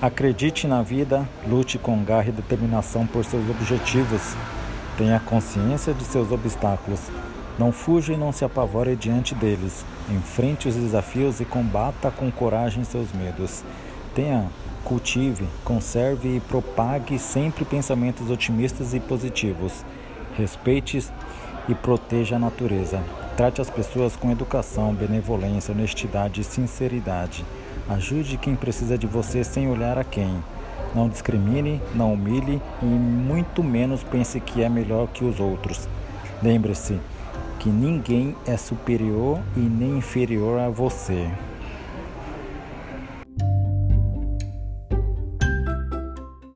Acredite na vida, lute com garra e determinação por seus objetivos. Tenha consciência de seus obstáculos. Não fuja e não se apavore diante deles. Enfrente os desafios e combata com coragem seus medos. Tenha, cultive, conserve e propague sempre pensamentos otimistas e positivos. Respeite e proteja a natureza. Trate as pessoas com educação, benevolência, honestidade e sinceridade. Ajude quem precisa de você sem olhar a quem. Não discrimine, não humilhe e muito menos pense que é melhor que os outros. Lembre-se que ninguém é superior e nem inferior a você.